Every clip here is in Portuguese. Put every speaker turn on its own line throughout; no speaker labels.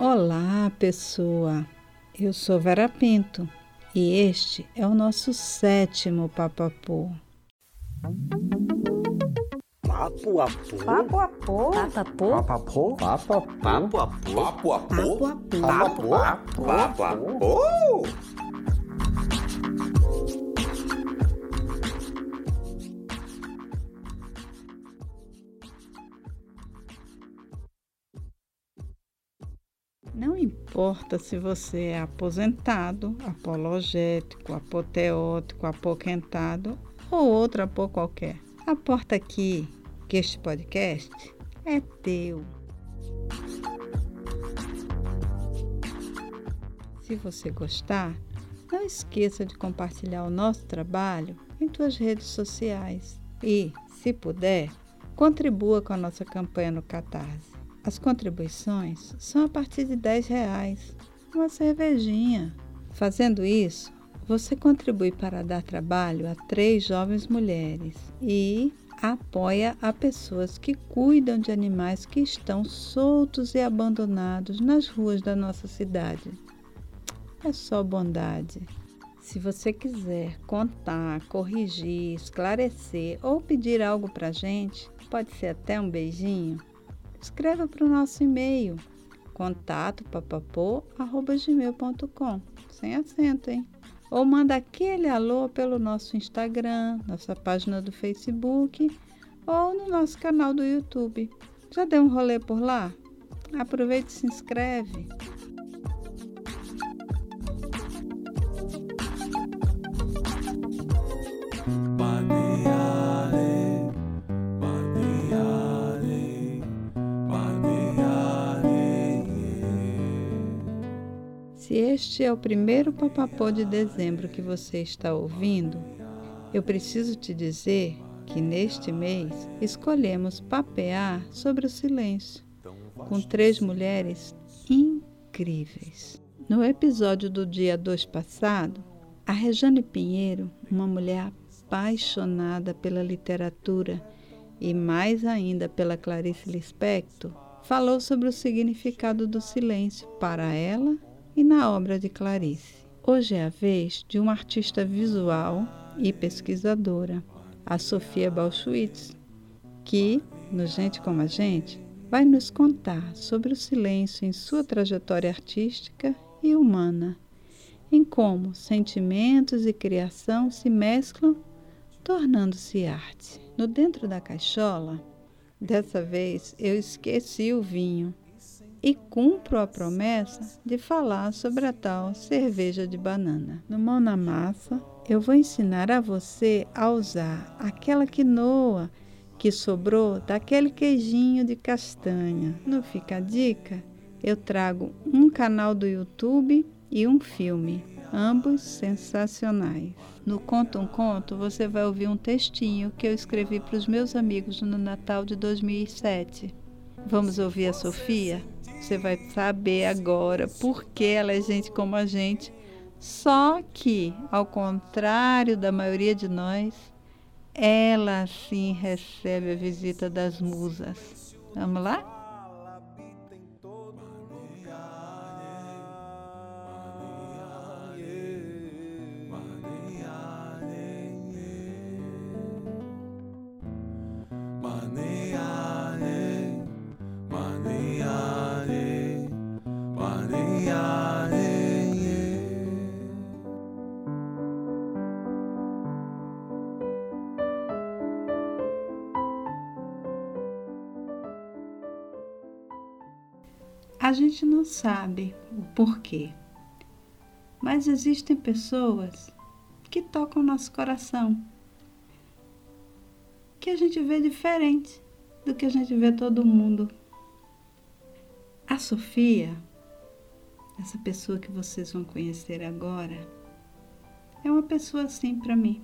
Olá, pessoa. Eu sou Vera Pinto e este é o nosso sétimo Papapô.
Papo a pô.
Papo a pô.
Papapô?
Papapô. Papo a pô.
Papo a pô.
Papo a pô.
Papo a pô.
Papo a pô. Papo a
importa se você é aposentado, apologético, apoteótico, apoquentado ou outro apô qualquer. Aporta aqui que este podcast é teu. Se você gostar, não esqueça de compartilhar o nosso trabalho em suas redes sociais e, se puder, contribua com a nossa campanha no Catarse. As contribuições são a partir de R$ reais, uma cervejinha. Fazendo isso, você contribui para dar trabalho a três jovens mulheres e apoia a pessoas que cuidam de animais que estão soltos e abandonados nas ruas da nossa cidade. É só bondade. Se você quiser contar, corrigir, esclarecer ou pedir algo para gente, pode ser até um beijinho, escreva para o nosso e-mail contato papapô.gmail.com sem acento, hein? Ou manda aquele alô pelo nosso Instagram, nossa página do Facebook ou no nosso canal do YouTube. Já deu um rolê por lá? Aproveite e se inscreve. Este é o primeiro papapô de dezembro que você está ouvindo, eu preciso te dizer que neste mês escolhemos papear sobre o silêncio com três mulheres incríveis. No episódio do dia 2 passado, a Rejane Pinheiro, uma mulher apaixonada pela literatura e mais ainda pela Clarice Lispector, falou sobre o significado do silêncio para ela e na obra de Clarice. Hoje é a vez de uma artista visual e pesquisadora, a Sofia Balchuitz, que, no Gente como a Gente, vai nos contar sobre o silêncio em sua trajetória artística e humana, em como sentimentos e criação se mesclam, tornando-se arte. No Dentro da Caixola, dessa vez eu esqueci o vinho e cumpro a promessa de falar sobre a tal cerveja de banana. No Mão na Massa, eu vou ensinar a você a usar aquela quinoa que sobrou daquele queijinho de castanha. No Fica a Dica, eu trago um canal do YouTube e um filme, ambos sensacionais. No Conta um Conto, você vai ouvir um textinho que eu escrevi para os meus amigos no Natal de 2007. Vamos ouvir a Sofia? Você vai saber agora por que ela é gente como a gente. Só que, ao contrário da maioria de nós, ela sim recebe a visita das musas. Vamos lá? Sabe o porquê, mas existem pessoas que tocam nosso coração, que a gente vê diferente do que a gente vê todo mundo. A Sofia, essa pessoa que vocês vão conhecer agora, é uma pessoa assim para mim.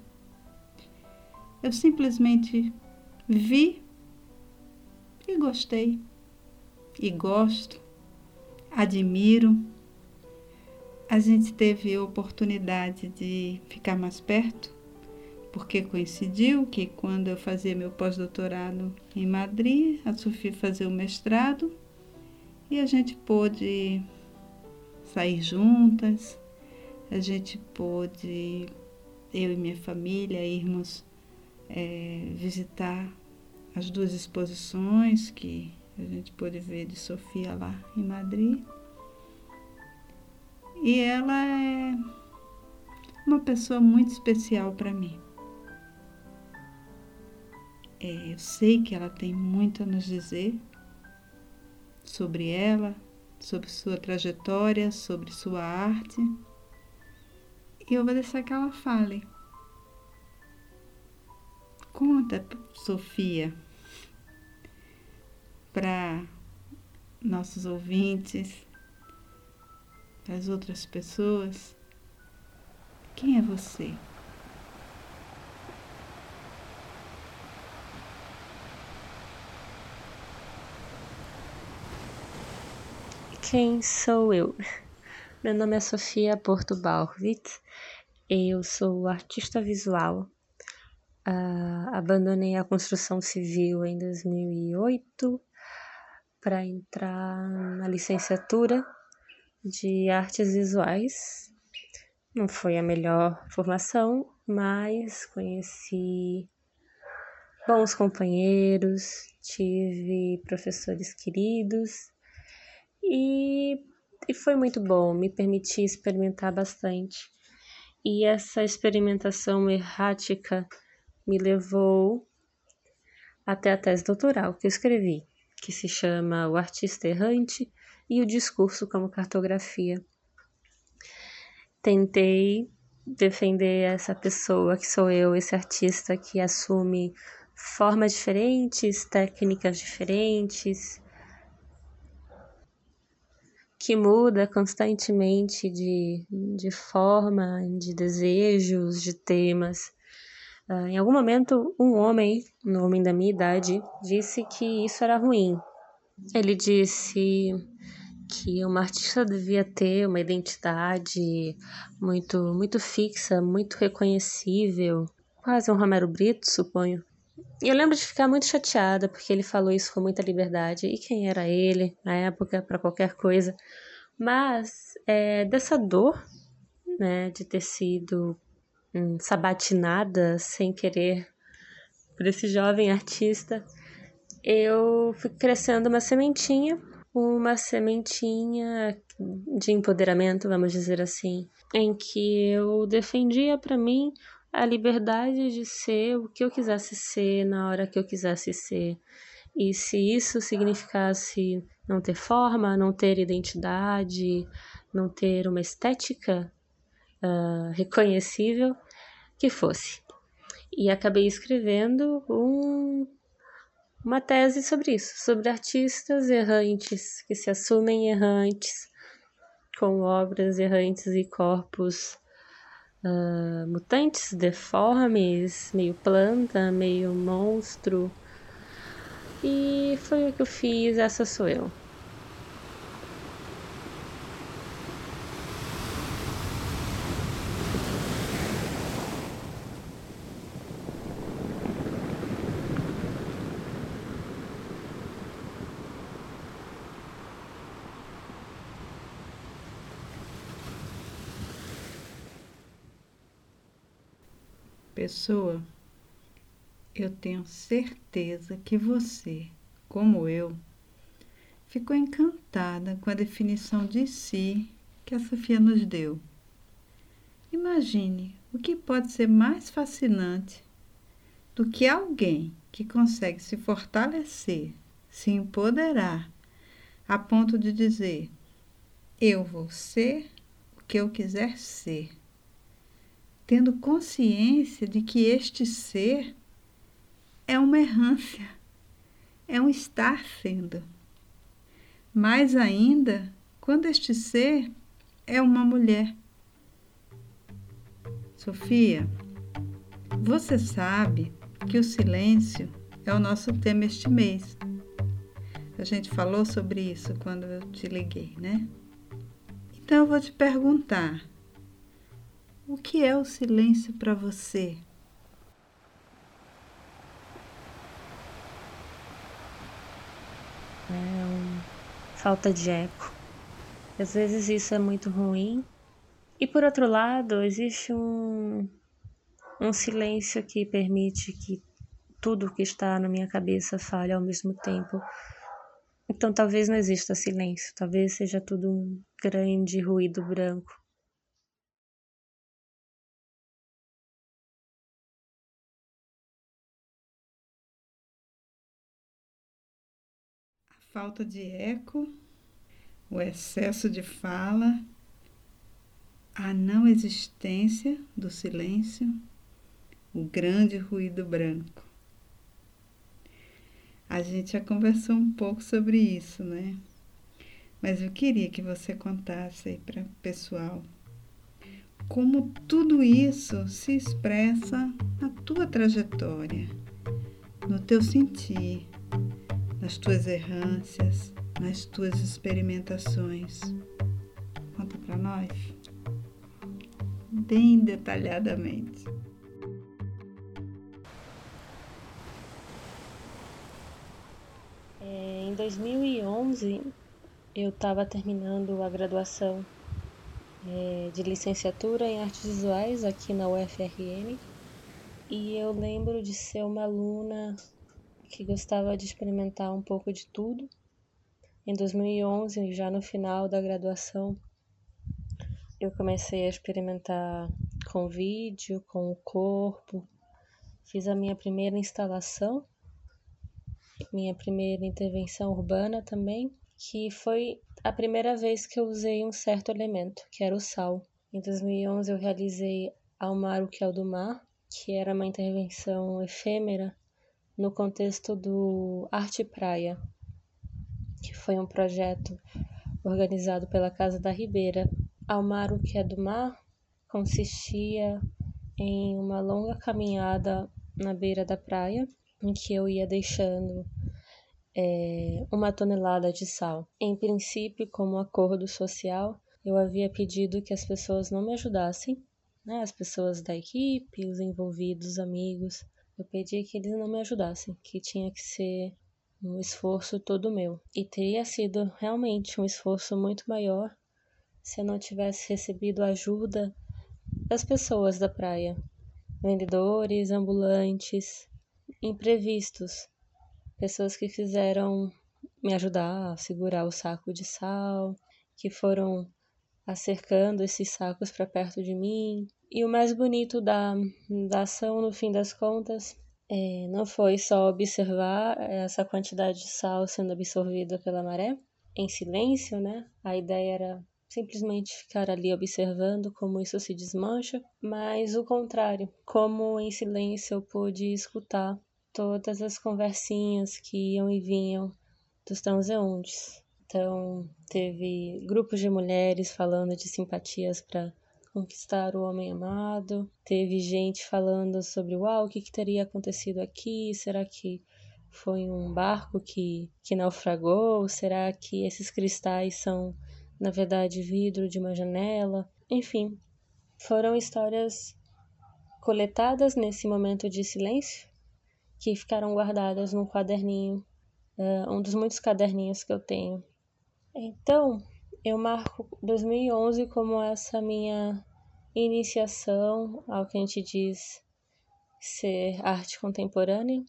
Eu simplesmente vi e gostei, e gosto, admiro. A gente teve oportunidade de ficar mais perto porque coincidiu que quando eu fazia meu pós-doutorado em Madrid, a Sofia fazia o mestrado e a gente pôde sair juntas, a gente pôde, eu e minha família, irmos é, visitar as duas exposições que a gente pôde ver de Sofia lá em Madrid. E ela é uma pessoa muito especial para mim. É, eu sei que ela tem muito a nos dizer sobre ela, sobre sua trajetória, sobre sua arte. E eu vou deixar que ela fale. Conta, Sofia, para nossos ouvintes, para as outras pessoas, quem é você?
Quem sou eu? Meu nome é Sofia Porto Balvitz, eu sou artista visual. Uh, abandonei a construção civil em 2008 para entrar na licenciatura de artes visuais. Não foi a melhor formação, mas conheci bons companheiros, tive professores queridos e, e foi muito bom, me permitir experimentar bastante. E essa experimentação errática me levou até a tese doutoral que eu escrevi, que se chama O Artista Errante e o Discurso como Cartografia. Tentei defender essa pessoa que sou eu, esse artista que assume formas diferentes, técnicas diferentes, que muda constantemente de, de forma, de desejos, de temas. Uh, em algum momento, um homem, um homem da minha idade, disse que isso era ruim. Ele disse que uma artista devia ter uma identidade muito, muito fixa, muito reconhecível, quase um Romero Brito, suponho. E eu lembro de ficar muito chateada porque ele falou isso com muita liberdade. E quem era ele na época para qualquer coisa? Mas é, dessa dor, né, de ter sido sabatinada sem querer por esse jovem artista, eu fui crescendo uma sementinha, uma sementinha de empoderamento, vamos dizer assim, em que eu defendia para mim a liberdade de ser o que eu quisesse ser na hora que eu quisesse ser. E se isso significasse não ter forma, não ter identidade, não ter uma estética uh, reconhecível, que fosse. E acabei escrevendo um, uma tese sobre isso, sobre artistas errantes, que se assumem errantes, com obras errantes e corpos uh, mutantes, deformes, meio planta, meio monstro. E foi o que eu fiz, essa sou eu.
Pessoa, eu tenho certeza que você, como eu, ficou encantada com a definição de si que a Sofia nos deu. Imagine o que pode ser mais fascinante do que alguém que consegue se fortalecer, se empoderar, a ponto de dizer: Eu vou ser o que eu quiser ser tendo consciência de que este ser é uma errância, é um estar sendo. Mais ainda, quando este ser é uma mulher. Sofia, você sabe que o silêncio é o nosso tema este mês. A gente falou sobre isso quando eu te liguei, né? Então eu vou te perguntar: o que é o silêncio para você? É um...
Falta de eco. Às vezes isso é muito ruim. E por outro lado, existe um, um silêncio que permite que tudo que está na minha cabeça fale ao mesmo tempo. Então talvez não exista silêncio, talvez seja tudo um grande ruído branco.
Falta de eco, o excesso de fala, a não existência do silêncio, o grande ruído branco. A gente já conversou um pouco sobre isso, né? Mas eu queria que você contasse aí para o pessoal como tudo isso se expressa na tua trajetória, no teu sentir, nas tuas errâncias, nas tuas experimentações. Conta para nós, bem detalhadamente.
Em 2011, eu estava terminando a graduação é, de licenciatura em artes visuais aqui na UFRN e eu lembro de ser uma aluna que gostava de experimentar um pouco de tudo. Em 2011, já no final da graduação, eu comecei a experimentar com vídeo, com o corpo, fiz a minha primeira instalação minha primeira intervenção urbana também, que foi a primeira vez que eu usei um certo elemento, que era o sal. Em 2011 eu realizei Ao Mar o que é o do Mar, que era uma intervenção efêmera no contexto do Arte Praia, que foi um projeto organizado pela Casa da Ribeira. Ao Mar o que é do Mar consistia em uma longa caminhada na beira da praia, em que eu ia deixando é, uma tonelada de sal. Em princípio, como acordo social, eu havia pedido que as pessoas não me ajudassem, né, as pessoas da equipe, os envolvidos, os amigos. Eu pedi que eles não me ajudassem, que tinha que ser um esforço todo meu. E teria sido realmente um esforço muito maior se eu não tivesse recebido ajuda das pessoas da praia, vendedores, ambulantes, imprevistos, pessoas que quiseram me ajudar a segurar o saco de sal, que foram acercando esses sacos para perto de mim. E o mais bonito da, da ação, no fim das contas, é, não foi só observar essa quantidade de sal sendo absorvida pela maré em silêncio, né? A ideia era simplesmente ficar ali observando como isso se desmancha, mas o contrário, como em silêncio eu pude escutar todas as conversinhas que iam e vinham dos transeuntes. Então, teve grupos de mulheres falando de simpatias para conquistar o homem amado, teve gente falando sobre uau, o que, que teria acontecido aqui, será que foi um barco que, que naufragou, será que esses cristais são na verdade vidro de uma janela. Enfim, foram histórias coletadas nesse momento de silêncio que ficaram guardadas num quaderninho, uh, um dos muitos caderninhos que eu tenho. Então, eu marco 2011 como essa minha iniciação ao que a gente diz ser arte contemporânea.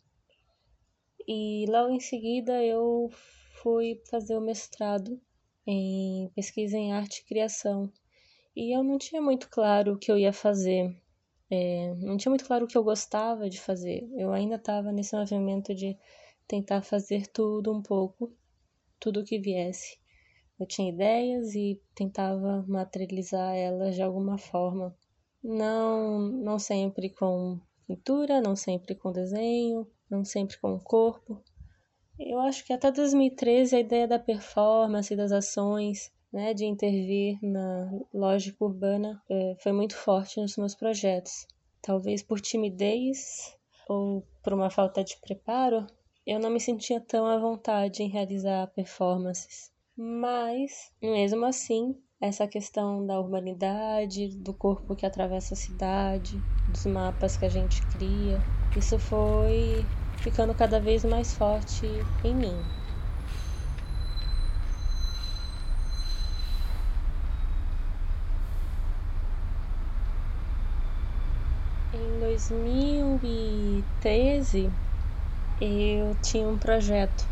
E logo em seguida eu fui fazer o mestrado em pesquisa em arte e criação. E eu não tinha muito claro o que eu ia fazer. É, não tinha muito claro o que eu gostava de fazer. Eu ainda estava nesse movimento de tentar fazer tudo um pouco, tudo o que viesse. Eu tinha ideias e tentava materializar elas de alguma forma. Não, não sempre com pintura, não sempre com desenho, não sempre com o corpo, eu acho que até 2013 a ideia da performance, das ações, né, de intervir na lógica urbana é, foi muito forte nos meus projetos. Talvez por timidez ou por uma falta de preparo, eu não me sentia tão à vontade em realizar performances. Mas, mesmo assim, essa questão da urbanidade, do corpo que atravessa a cidade, dos mapas que a gente cria, isso foi ficando cada vez mais forte em mim. Em 2013, eu tinha um projeto,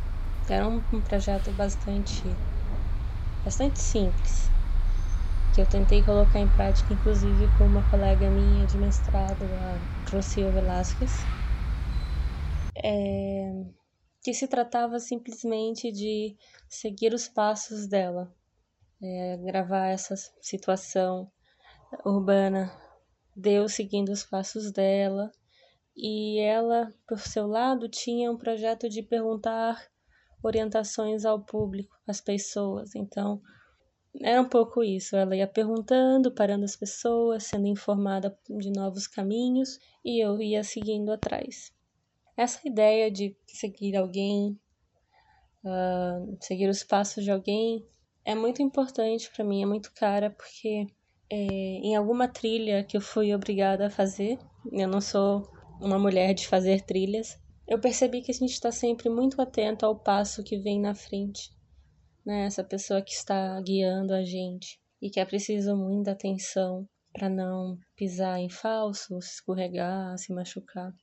era um projeto bastante bastante simples que eu tentei colocar em prática, inclusive com uma colega minha de mestrado, a Rocio Velasquez, é, que se tratava simplesmente de seguir os passos dela, é, gravar essa situação urbana, Deus seguindo os passos dela, e ela, por seu lado, tinha um projeto de perguntar orientações ao público, às pessoas. Então, era um pouco isso. Ela ia perguntando, parando as pessoas, sendo informada de novos caminhos e eu ia seguindo atrás. Essa ideia de seguir alguém, uh, seguir os passos de alguém, é muito importante para mim, é muito cara, porque é, em alguma trilha que eu fui obrigada a fazer, eu não sou uma mulher de fazer trilhas, eu percebi que a gente está sempre muito atento ao passo que vem na frente né? Essa pessoa que está guiando a gente e que é preciso muita atenção para não pisar em falso, se escorregar, se machucar.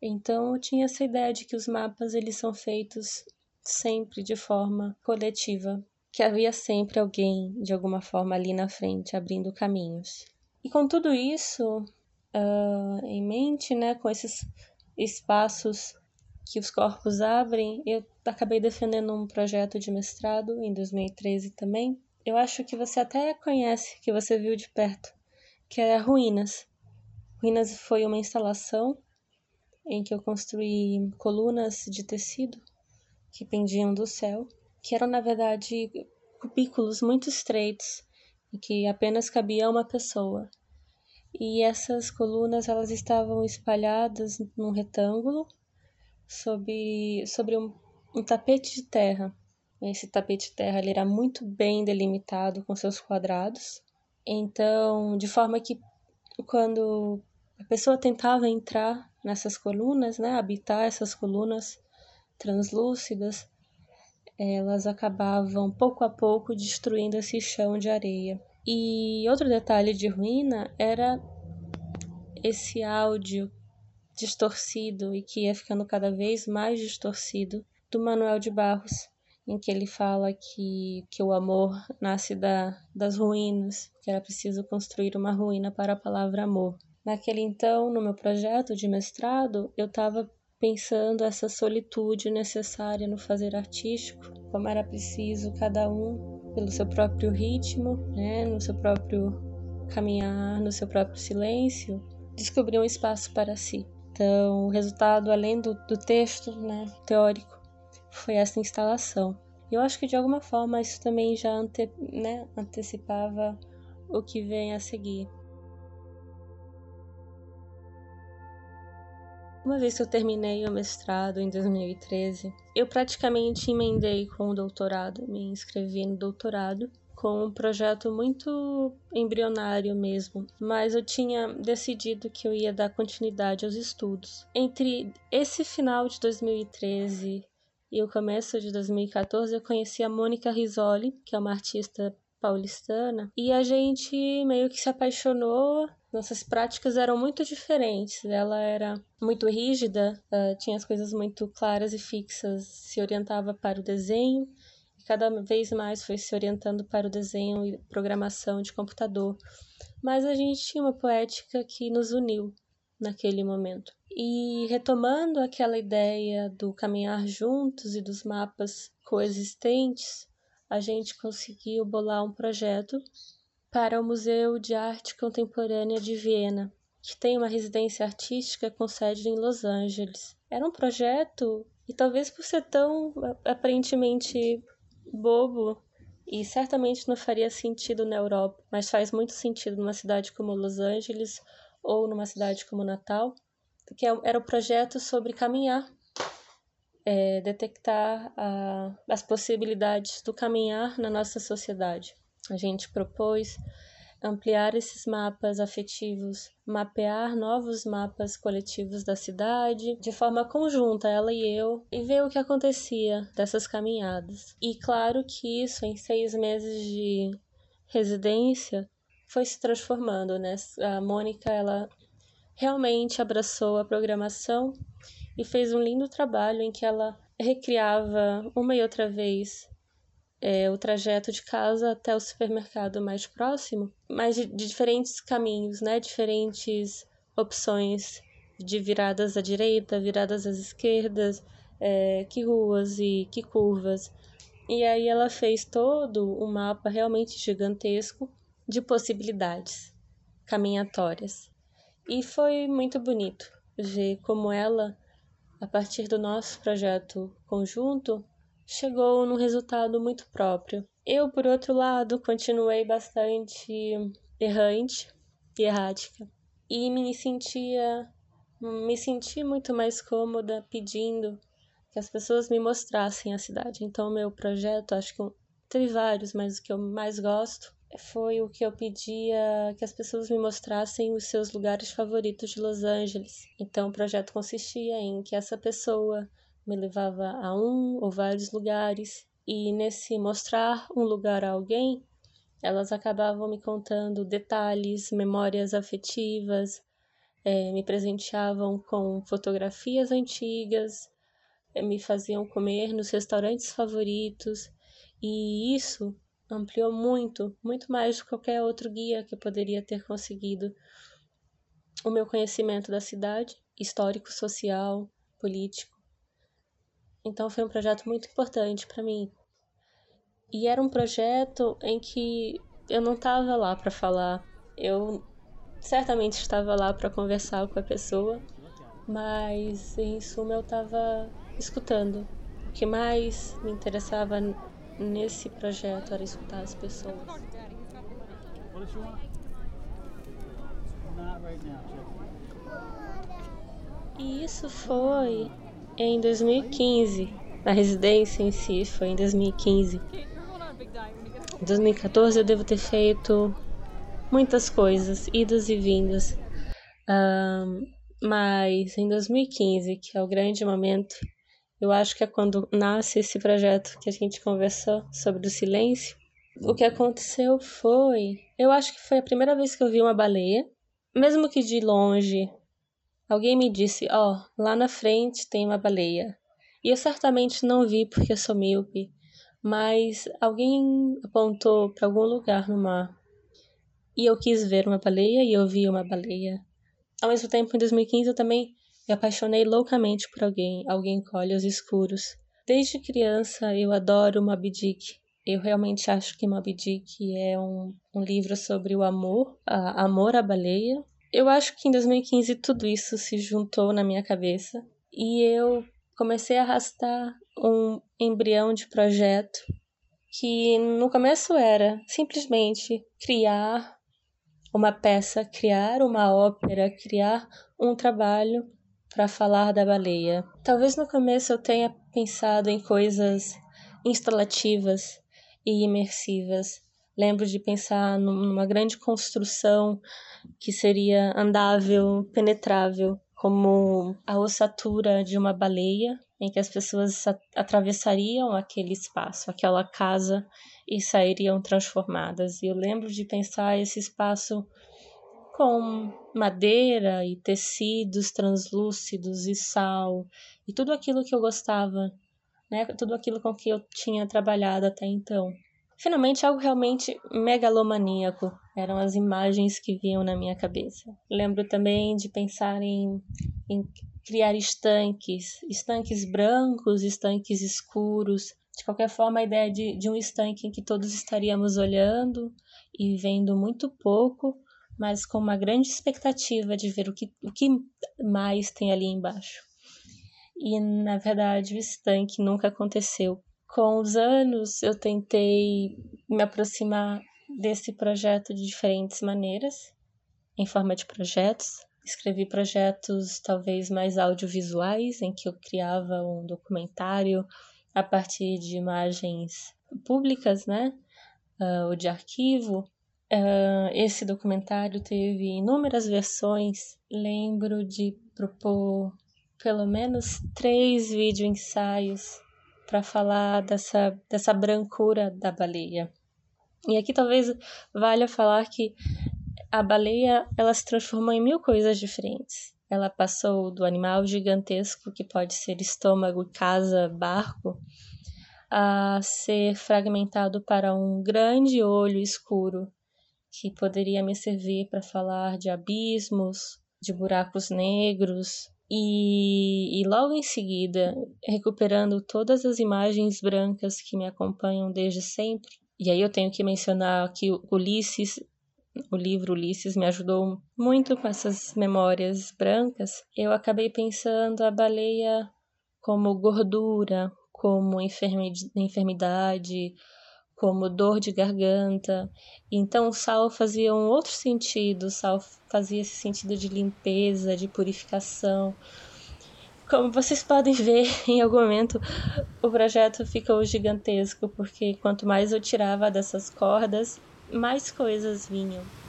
Então eu tinha essa ideia de que os mapas eles são feitos sempre de forma coletiva, que havia sempre alguém de alguma forma ali na frente abrindo caminhos. E com tudo isso uh, em mente, né, com esses espaços que os corpos abrem, eu acabei defendendo um projeto de mestrado em 2013 também. Eu acho que você até conhece, que você viu de perto, que é Ruínas. Ruínas foi uma instalação em que eu construí colunas de tecido que pendiam do céu, que eram na verdade cubículos muito estreitos e que apenas cabia uma pessoa. E essas colunas elas estavam espalhadas num retângulo sobre, sobre um, um tapete de terra. Esse tapete de terra ele era muito bem delimitado com seus quadrados. Então, de forma que quando a pessoa tentava entrar nessas colunas, né, habitar essas colunas translúcidas, elas acabavam pouco a pouco destruindo esse chão de areia. E outro detalhe de ruína era esse áudio distorcido e que ia ficando cada vez mais distorcido do Manuel de Barros, em que ele fala que, que o amor nasce da, das ruínas, que era preciso construir uma ruína para a palavra amor. Naquele então, no meu projeto de mestrado, eu estava pensando essa solitude necessária no fazer artístico, como era preciso cada um, pelo seu próprio ritmo, né, no seu próprio caminhar, no seu próprio silêncio, descobrir um espaço para si. Então, o resultado, além do, do texto né, teórico, foi essa instalação. Eu acho que de alguma forma isso também já ante, né, antecipava o que vem a seguir. Uma vez que eu terminei o mestrado em 2013, eu praticamente emendei com o doutorado, me inscrevi no doutorado com um projeto muito embrionário mesmo, mas eu tinha decidido que eu ia dar continuidade aos estudos. Entre esse final de 2013 e o começo de 2014, eu conheci a Mônica Risoli, que é uma artista paulistana, e a gente meio que se apaixonou. Nossas práticas eram muito diferentes. Ela era muito rígida, tinha as coisas muito claras e fixas, se orientava para o desenho cada vez mais foi se orientando para o desenho e programação de computador. Mas a gente tinha uma poética que nos uniu naquele momento. E retomando aquela ideia do caminhar juntos e dos mapas coexistentes, a gente conseguiu bolar um projeto para o Museu de Arte Contemporânea de Viena, que tem uma residência artística com sede em Los Angeles. Era um projeto, e talvez por ser tão aparentemente bobo e certamente não faria sentido na Europa, mas faz muito sentido numa cidade como Los Angeles ou numa cidade como Natal, que é era o projeto sobre caminhar, é, detectar a, as possibilidades do caminhar na nossa sociedade. A gente propôs ampliar esses mapas afetivos, mapear novos mapas coletivos da cidade de forma conjunta, ela e eu, e ver o que acontecia dessas caminhadas. E claro que isso, em seis meses de residência, foi se transformando, né? A Mônica, ela realmente abraçou a programação e fez um lindo trabalho em que ela recriava uma e outra vez é, o trajeto de casa até o supermercado mais próximo, mas de, de diferentes caminhos, né? Diferentes opções de viradas à direita, viradas às esquerdas, é, que ruas e que curvas. E aí ela fez todo um mapa realmente gigantesco de possibilidades caminhatórias. E foi muito bonito ver como ela, a partir do nosso projeto conjunto, chegou num resultado muito próprio. Eu, por outro lado, continuei bastante errante e errática e me sentia me senti muito mais cômoda pedindo que as pessoas me mostrassem a cidade. Então, meu projeto, acho que teve vários, mas o que eu mais gosto foi o que eu pedia que as pessoas me mostrassem os seus lugares favoritos de Los Angeles. Então, o projeto consistia em que essa pessoa me levava a um ou vários lugares, e nesse mostrar um lugar a alguém, elas acabavam me contando detalhes, memórias afetivas, é, me presenteavam com fotografias antigas, é, me faziam comer nos restaurantes favoritos, e isso ampliou muito, muito mais do que qualquer outro guia que eu poderia ter conseguido o meu conhecimento da cidade, histórico, social, político. Então foi um projeto muito importante para mim. E era um projeto em que eu não estava lá para falar. Eu certamente estava lá para conversar com a pessoa, mas em suma eu estava escutando. O que mais me interessava nesse projeto era escutar as pessoas. E isso foi em 2015. A residência em si foi em 2015. Em 2014 eu devo ter feito muitas coisas, idas e vindas. Um, mas em 2015, que é o grande momento, eu acho que é quando nasce esse projeto que a gente conversou sobre o silêncio. O que aconteceu foi. Eu acho que foi a primeira vez que eu vi uma baleia, mesmo que de longe. Alguém me disse: Ó, oh, lá na frente tem uma baleia. E eu certamente não vi porque eu sou míope, mas alguém apontou para algum lugar no mar. E eu quis ver uma baleia e eu vi uma baleia. Ao mesmo tempo, em 2015, eu também me apaixonei loucamente por alguém, alguém que olha os escuros. Desde criança, eu adoro Moby Dick. Eu realmente acho que Moby Dick é um, um livro sobre o amor, a, amor à baleia. Eu acho que em 2015 tudo isso se juntou na minha cabeça e eu comecei a arrastar um embrião de projeto que no começo era simplesmente criar uma peça, criar uma ópera, criar um trabalho para falar da baleia. Talvez no começo eu tenha pensado em coisas instalativas e imersivas. Lembro de pensar numa grande construção que seria andável, penetrável, como a ossatura de uma baleia, em que as pessoas atravessariam aquele espaço, aquela casa e sairiam transformadas. E eu lembro de pensar esse espaço com madeira e tecidos translúcidos e sal e tudo aquilo que eu gostava, né? Tudo aquilo com que eu tinha trabalhado até então. Finalmente, algo realmente megalomaníaco eram as imagens que vinham na minha cabeça. Lembro também de pensar em, em criar estanques, estanques brancos, estanques escuros. De qualquer forma, a ideia de, de um estanque em que todos estaríamos olhando e vendo muito pouco, mas com uma grande expectativa de ver o que, o que mais tem ali embaixo. E na verdade, o estanque nunca aconteceu com os anos, eu tentei me aproximar desse projeto de diferentes maneiras, em forma de projetos. Escrevi projetos talvez mais audiovisuais, em que eu criava um documentário a partir de imagens públicas, né? Uh, ou de arquivo. Uh, esse documentário teve inúmeras versões. Lembro de propor pelo menos três vídeo ensaios para falar dessa, dessa brancura da baleia. E aqui talvez valha falar que a baleia ela se transformou em mil coisas diferentes. Ela passou do animal gigantesco que pode ser estômago, casa, barco, a ser fragmentado para um grande olho escuro que poderia me servir para falar de abismos, de buracos negros, e, e, logo em seguida, recuperando todas as imagens brancas que me acompanham desde sempre. E aí eu tenho que mencionar que Ulisses o livro Ulisses me ajudou muito com essas memórias brancas, eu acabei pensando a baleia como gordura, como enfermidade, como dor de garganta. Então o sal fazia um outro sentido, o sal fazia esse sentido de limpeza, de purificação. Como vocês podem ver, em algum momento o projeto ficou gigantesco, porque quanto mais eu tirava dessas cordas, mais coisas vinham.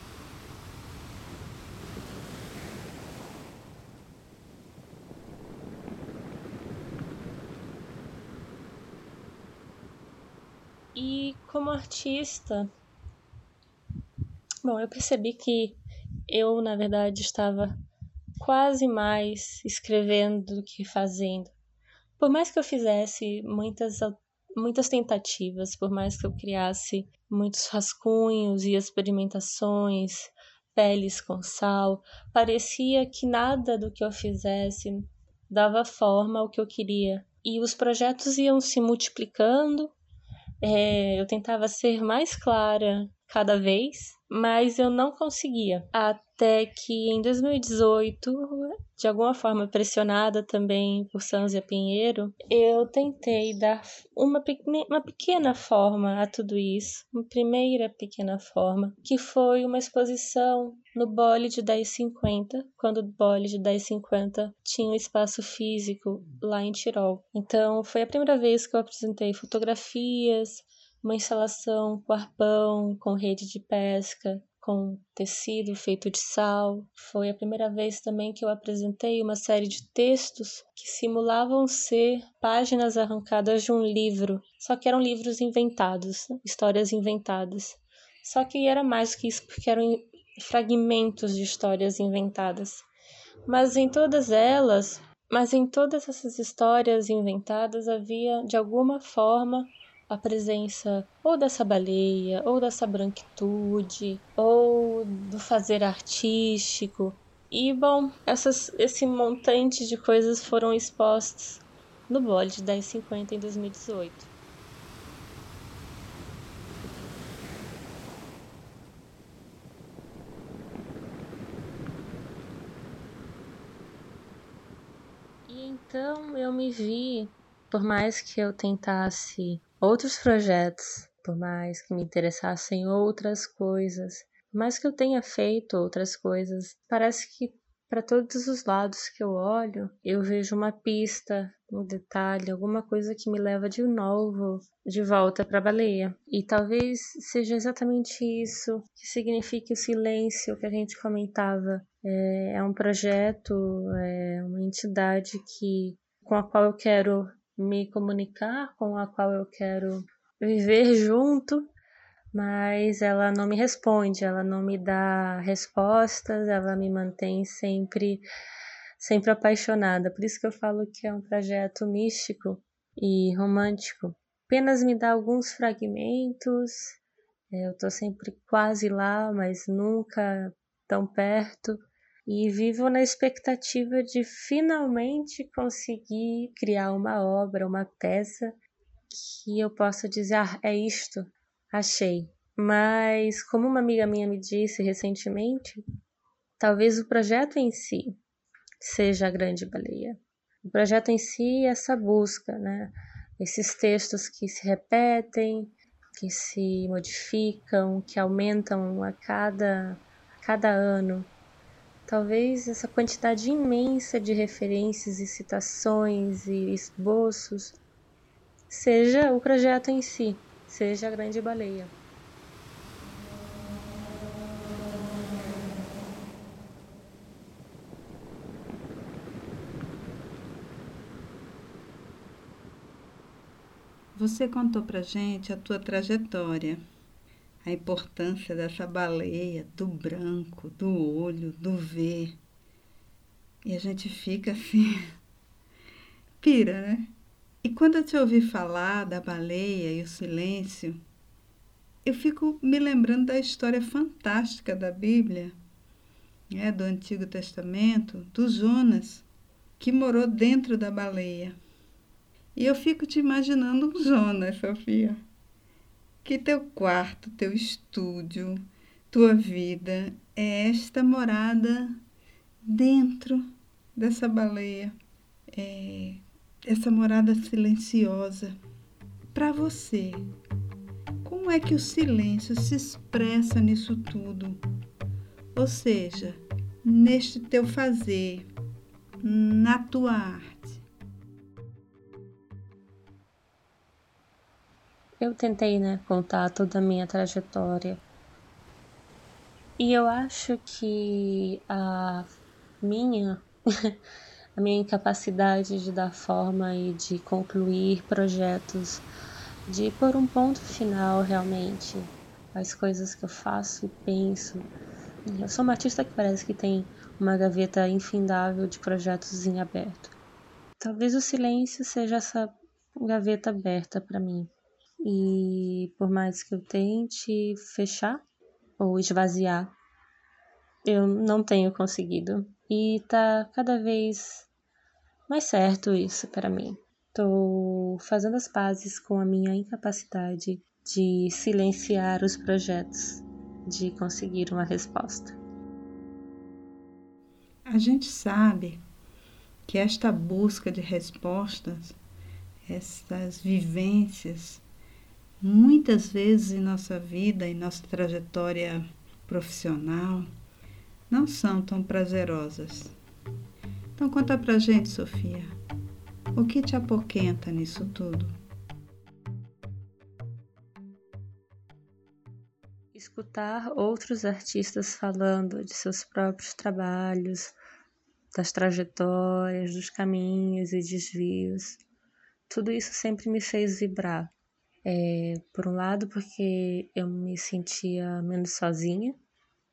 E como artista, bom, eu percebi que eu, na verdade, estava quase mais escrevendo do que fazendo. Por mais que eu fizesse muitas muitas tentativas, por mais que eu criasse muitos rascunhos e experimentações, peles com sal, parecia que nada do que eu fizesse dava forma ao que eu queria. E os projetos iam se multiplicando, é, eu tentava ser mais clara cada vez, mas eu não conseguia. Até que em 2018, de alguma forma pressionada também por Sanzia Pinheiro, eu tentei dar uma, uma pequena forma a tudo isso, uma primeira pequena forma, que foi uma exposição no Bole de 1050, quando o Bole de 1050 tinha um espaço físico lá em Tirol. Então, foi a primeira vez que eu apresentei fotografias, uma instalação com arpão, com rede de pesca, com tecido feito de sal. Foi a primeira vez também que eu apresentei uma série de textos que simulavam ser páginas arrancadas de um livro, só que eram livros inventados, histórias inventadas. Só que era mais que isso, porque eram fragmentos de histórias inventadas. Mas em todas elas, mas em todas essas histórias inventadas havia de alguma forma a presença ou dessa baleia, ou dessa branquitude, ou do fazer artístico. E bom, essas, esse montante de coisas foram expostas no bode de 1050 em 2018. E então eu me vi, por mais que eu tentasse outros projetos, por mais que me interessassem outras coisas, por mais que eu tenha feito outras coisas, parece que para todos os lados que eu olho, eu vejo uma pista, um detalhe, alguma coisa que me leva de novo de volta para a baleia. E talvez seja exatamente isso que signifique o silêncio que a gente comentava. É, é um projeto, é uma entidade que com a qual eu quero me comunicar, com a qual eu quero viver junto, mas ela não me responde, ela não me dá respostas, ela me mantém sempre sempre apaixonada. Por isso que eu falo que é um projeto místico e romântico. Apenas me dá alguns fragmentos. É, eu estou sempre quase lá, mas nunca tão perto e vivo na expectativa de finalmente conseguir criar uma obra, uma peça que eu possa dizer, ah, é isto, achei. Mas, como uma amiga minha me disse recentemente, talvez o projeto em si seja a grande baleia. O projeto em si é essa busca, né? Esses textos que se repetem, que se modificam, que aumentam a cada, a cada ano Talvez essa quantidade imensa de referências e citações e esboços seja o projeto em si, seja a grande baleia.
Você contou pra gente a tua trajetória. A importância dessa baleia, do branco, do olho, do ver. E a gente fica assim, pira, né? E quando eu te ouvi falar da baleia e o silêncio, eu fico me lembrando da história fantástica da Bíblia, né, do Antigo Testamento, do Jonas, que morou dentro da baleia. E eu fico te imaginando um Jonas, Sofia. Que teu quarto, teu estúdio, tua vida é esta morada dentro dessa baleia. É essa morada silenciosa. Para você, como é que o silêncio se expressa nisso tudo? Ou seja, neste teu fazer, na tua arte.
Eu tentei, né, contar toda a minha trajetória. E eu acho que a minha a minha incapacidade de dar forma e de concluir projetos, de pôr um ponto final realmente às coisas que eu faço e penso. Eu sou uma artista que parece que tem uma gaveta infindável de projetos em aberto. Talvez o silêncio seja essa gaveta aberta para mim. E por mais que eu tente fechar ou esvaziar, eu não tenho conseguido. E tá cada vez mais certo isso para mim. Tô fazendo as pazes com a minha incapacidade de silenciar os projetos, de conseguir uma resposta.
A gente sabe que esta busca de respostas, essas vivências, muitas vezes em nossa vida, em nossa trajetória profissional, não são tão prazerosas. Então conta pra gente, Sofia, o que te apoquenta nisso tudo?
Escutar outros artistas falando de seus próprios trabalhos, das trajetórias, dos caminhos e desvios, tudo isso sempre me fez vibrar. É, por um lado, porque eu me sentia menos sozinha,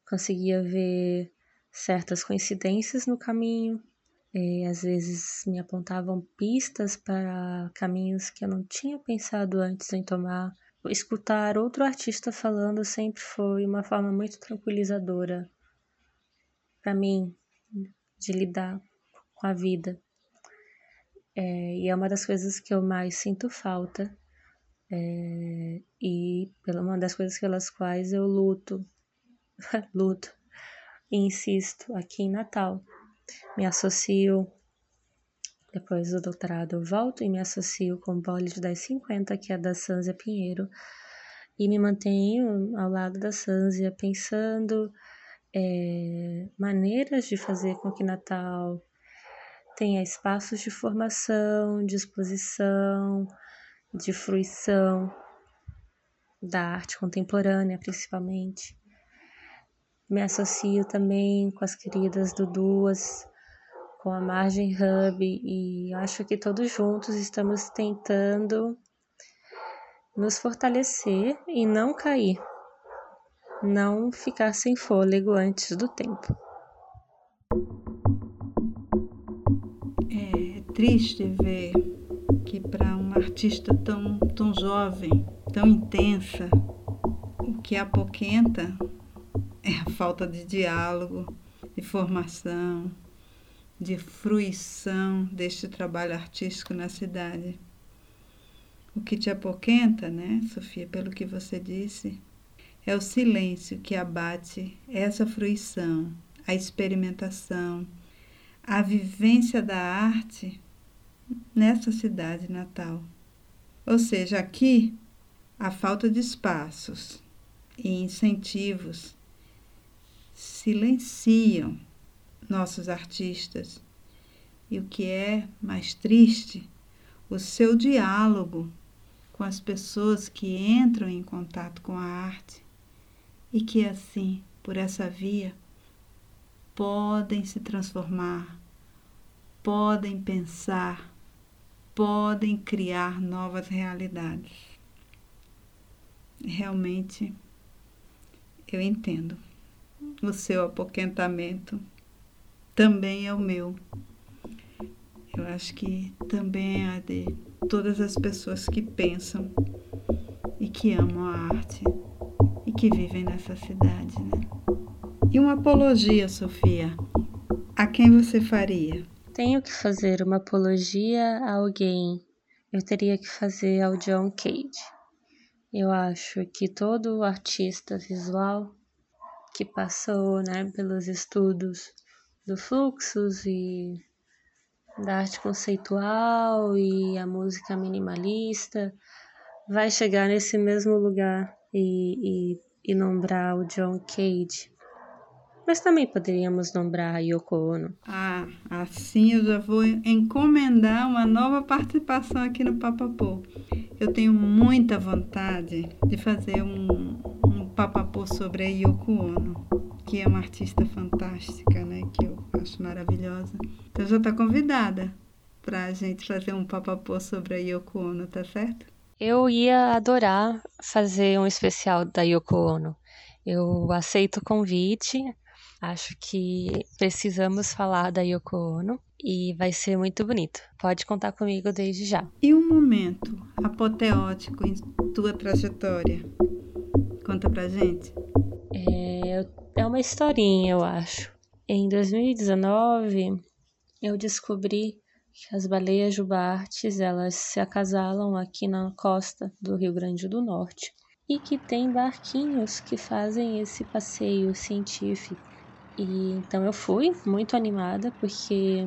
conseguia ver certas coincidências no caminho, e, às vezes me apontavam pistas para caminhos que eu não tinha pensado antes em tomar. Escutar outro artista falando sempre foi uma forma muito tranquilizadora para mim de lidar com a vida. É, e é uma das coisas que eu mais sinto falta é, e pela uma das coisas pelas quais eu luto luto e insisto aqui em Natal. Me associo, depois do doutorado eu volto e me associo com o Bolide das 50, que é da Sanzia Pinheiro, e me mantenho ao lado da Sanzia pensando é, maneiras de fazer com que Natal tenha espaços de formação, de exposição, de fruição da arte contemporânea, principalmente. Me associo também com as queridas do Duas, com a Margem Hub e acho que todos juntos estamos tentando nos fortalecer e não cair, não ficar sem fôlego antes do tempo.
É triste ver que para uma artista tão, tão jovem, tão intensa, o que apoquenta é a falta de diálogo, de formação, de fruição deste trabalho artístico na cidade. O que te apoquenta, né, Sofia, pelo que você disse, é o silêncio que abate essa fruição, a experimentação, a vivência da arte nessa cidade natal. Ou seja, aqui a falta de espaços e incentivos silenciam nossos artistas. E o que é mais triste, o seu diálogo com as pessoas que entram em contato com a arte e que assim, por essa via, podem se transformar, podem pensar, podem criar novas realidades. Realmente Eu entendo. O seu apoquentamento também é o meu. Eu acho que também é a de todas as pessoas que pensam e que amam a arte e que vivem nessa cidade, né? E uma apologia, Sofia, a quem você faria?
Tenho que fazer uma apologia a alguém. Eu teria que fazer ao John Cage. Eu acho que todo artista visual que passou né, pelos estudos do fluxos e da arte conceitual e a música minimalista vai chegar nesse mesmo lugar e, e, e nombrar o John Cage. Mas também poderíamos nombrar a Yoko Ono.
Ah, assim eu já vou encomendar uma nova participação aqui no Papapô. Eu tenho muita vontade de fazer um, um Papapô sobre a Yoko Ono, que é uma artista fantástica, né? Que eu acho maravilhosa. Então já está convidada para a gente fazer um Papapô sobre a Yoko Ono, tá certo?
Eu ia adorar fazer um especial da Yoko Ono. Eu aceito o convite. Acho que precisamos falar da Yoko Ono e vai ser muito bonito. Pode contar comigo desde já.
E um momento apoteótico em tua trajetória? Conta pra gente.
É, é uma historinha, eu acho. Em 2019, eu descobri que as baleias jubartes elas se acasalam aqui na costa do Rio Grande do Norte e que tem barquinhos que fazem esse passeio científico. E então eu fui muito animada porque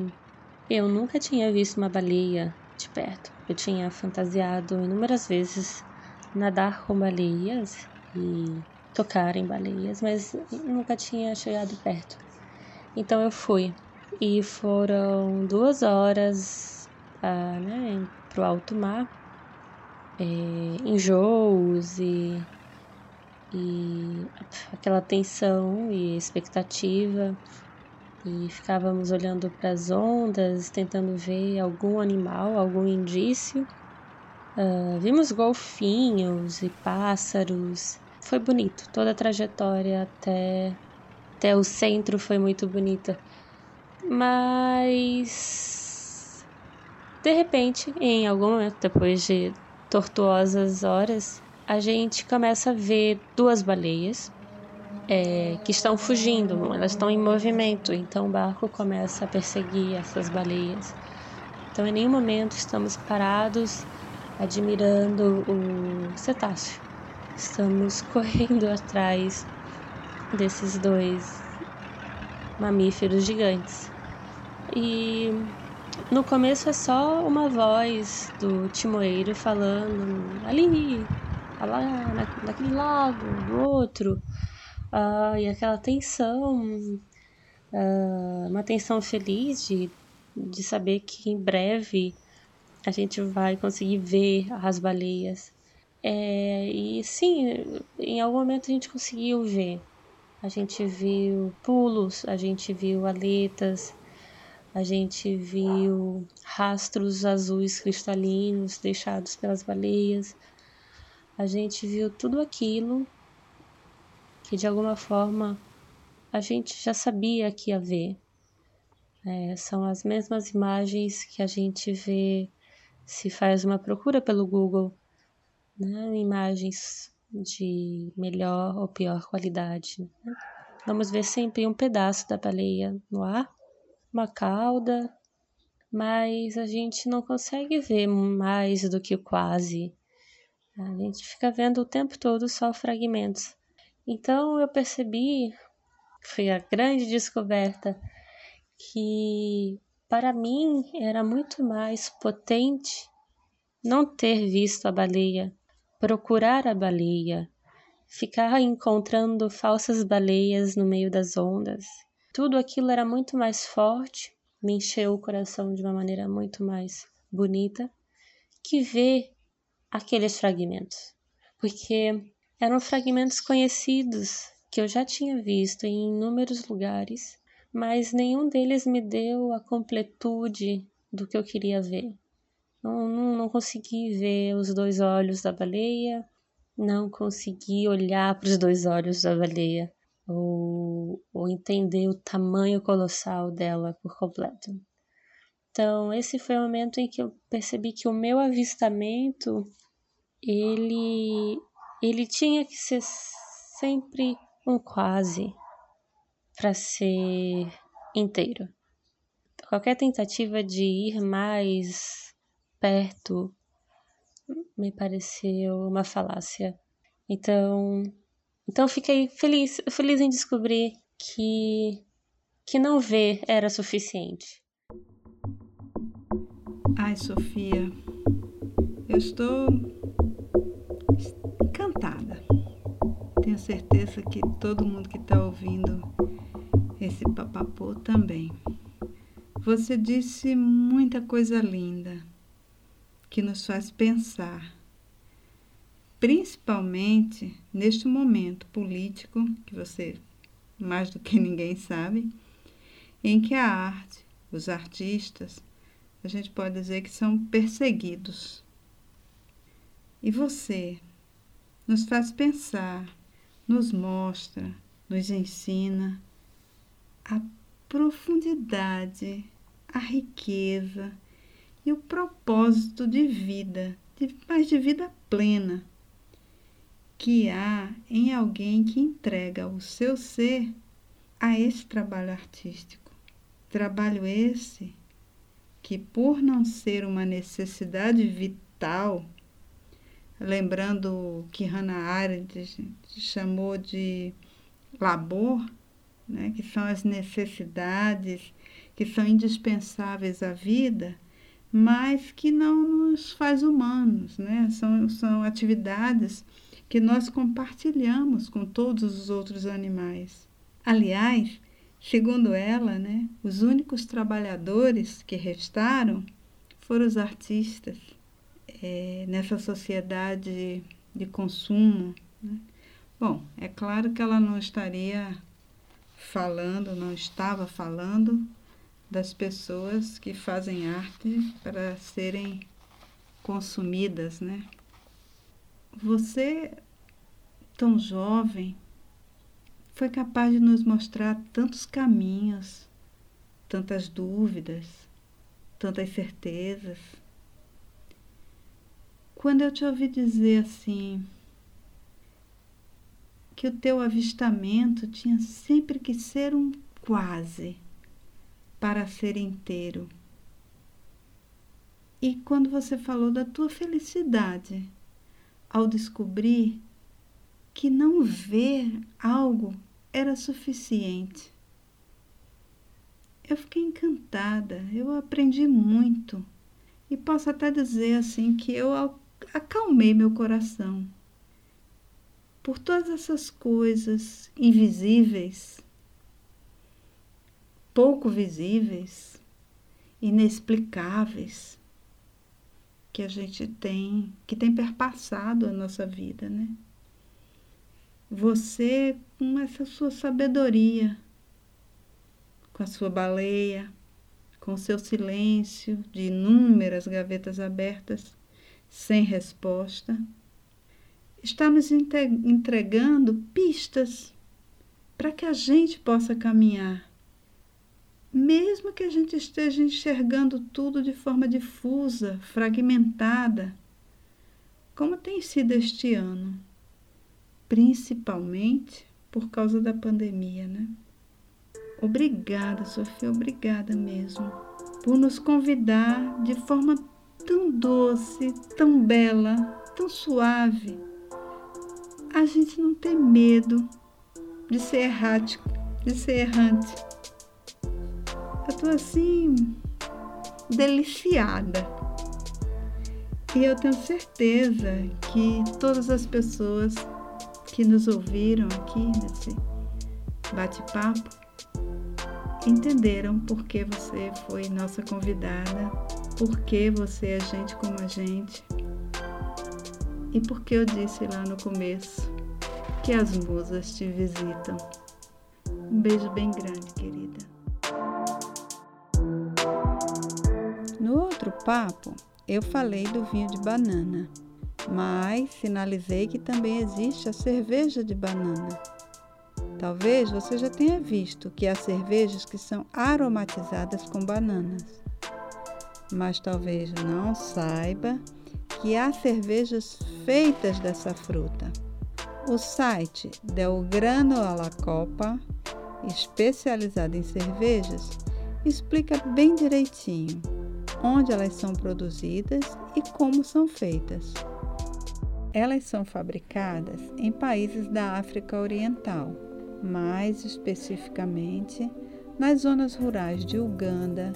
eu nunca tinha visto uma baleia de perto. Eu tinha fantasiado inúmeras vezes nadar com baleias e tocar em baleias, mas nunca tinha chegado perto. Então eu fui e foram duas horas ah, né, para o alto mar, é, enjoos e, e aquela tensão e expectativa. E ficávamos olhando para as ondas, tentando ver algum animal, algum indício. Uh, vimos golfinhos e pássaros. Foi bonito, toda a trajetória até, até o centro foi muito bonita. Mas de repente, em algum momento, depois de tortuosas horas, a gente começa a ver duas baleias é, que estão fugindo, elas estão em movimento, então o barco começa a perseguir essas baleias. Então, em nenhum momento estamos parados admirando o cetáceo. Estamos correndo atrás desses dois mamíferos gigantes. E no começo é só uma voz do timoeiro falando ali, lá, naquele lago, do outro, uh, e aquela tensão, uh, uma tensão feliz de, de saber que em breve a gente vai conseguir ver as baleias. É, e sim, em algum momento a gente conseguiu ver. A gente viu pulos, a gente viu aletas, a gente viu rastros azuis cristalinos deixados pelas baleias. A gente viu tudo aquilo que de alguma forma a gente já sabia que ia ver. É, são as mesmas imagens que a gente vê se faz uma procura pelo Google, né? imagens de melhor ou pior qualidade. Né? Vamos ver sempre um pedaço da baleia no ar uma cauda, mas a gente não consegue ver mais do que quase. A gente fica vendo o tempo todo só fragmentos. Então eu percebi, foi a grande descoberta, que para mim era muito mais potente não ter visto a baleia, procurar a baleia, ficar encontrando falsas baleias no meio das ondas tudo aquilo era muito mais forte, me encheu o coração de uma maneira muito mais bonita que ver aqueles fragmentos, porque eram fragmentos conhecidos que eu já tinha visto em inúmeros lugares, mas nenhum deles me deu a completude do que eu queria ver. Não, não, não consegui ver os dois olhos da baleia, não consegui olhar para os dois olhos da baleia ou, ou entender o tamanho colossal dela por completo. Então, esse foi o momento em que eu percebi que o meu avistamento ele ele tinha que ser sempre um quase para ser inteiro. Qualquer tentativa de ir mais perto me pareceu uma falácia. Então, então fiquei feliz, feliz em descobrir que que não ver era suficiente.
Ai, Sofia, eu estou Tenho certeza que todo mundo que está ouvindo esse papapô também. Você disse muita coisa linda que nos faz pensar, principalmente neste momento político que você mais do que ninguém sabe, em que a arte, os artistas, a gente pode dizer que são perseguidos. E você nos faz pensar, nos mostra, nos ensina a profundidade, a riqueza e o propósito de vida, de, mas de vida plena, que há em alguém que entrega o seu ser a esse trabalho artístico. Trabalho esse que, por não ser uma necessidade vital, lembrando que Hannah Arendt chamou de labor, né, que são as necessidades que são indispensáveis à vida, mas que não nos faz humanos, né? São, são atividades que nós compartilhamos com todos os outros animais. Aliás, Segundo ela, né, os únicos trabalhadores que restaram foram os artistas é, nessa sociedade de consumo. Né? Bom, é claro que ela não estaria falando, não estava falando das pessoas que fazem arte para serem consumidas, né? Você, tão jovem, foi capaz de nos mostrar tantos caminhos, tantas dúvidas, tantas certezas. Quando eu te ouvi dizer assim, que o teu avistamento tinha sempre que ser um quase para ser inteiro. E quando você falou da tua felicidade ao descobrir que não ver algo era suficiente. Eu fiquei encantada, eu aprendi muito e posso até dizer assim que eu acalmei meu coração. Por todas essas coisas invisíveis, pouco visíveis, inexplicáveis que a gente tem, que tem perpassado a nossa vida, né? Você, com essa sua sabedoria, com a sua baleia, com o seu silêncio de inúmeras gavetas abertas, sem resposta, está nos entregando pistas para que a gente possa caminhar, mesmo que a gente esteja enxergando tudo de forma difusa, fragmentada, como tem sido este ano? Principalmente por causa da pandemia, né? Obrigada, Sofia, obrigada mesmo por nos convidar de forma tão doce, tão bela, tão suave. A gente não tem medo de ser errático, de ser errante. Eu tô assim deliciada. E eu tenho certeza que todas as pessoas que nos ouviram aqui nesse bate-papo entenderam por que você foi nossa convidada, por que você é gente como a gente e por que eu disse lá no começo que as musas te visitam. Um beijo bem grande, querida. No outro papo, eu falei do vinho de banana Mas sinalizei que também existe a cerveja de banana. Talvez você já tenha visto que há cervejas que são aromatizadas com bananas. Mas talvez não saiba que há cervejas feitas dessa fruta. O site Del Grano alla Copa, especializado em cervejas, explica bem direitinho onde elas são produzidas e como são feitas. Elas são fabricadas em países da África Oriental, mais especificamente nas zonas rurais de Uganda,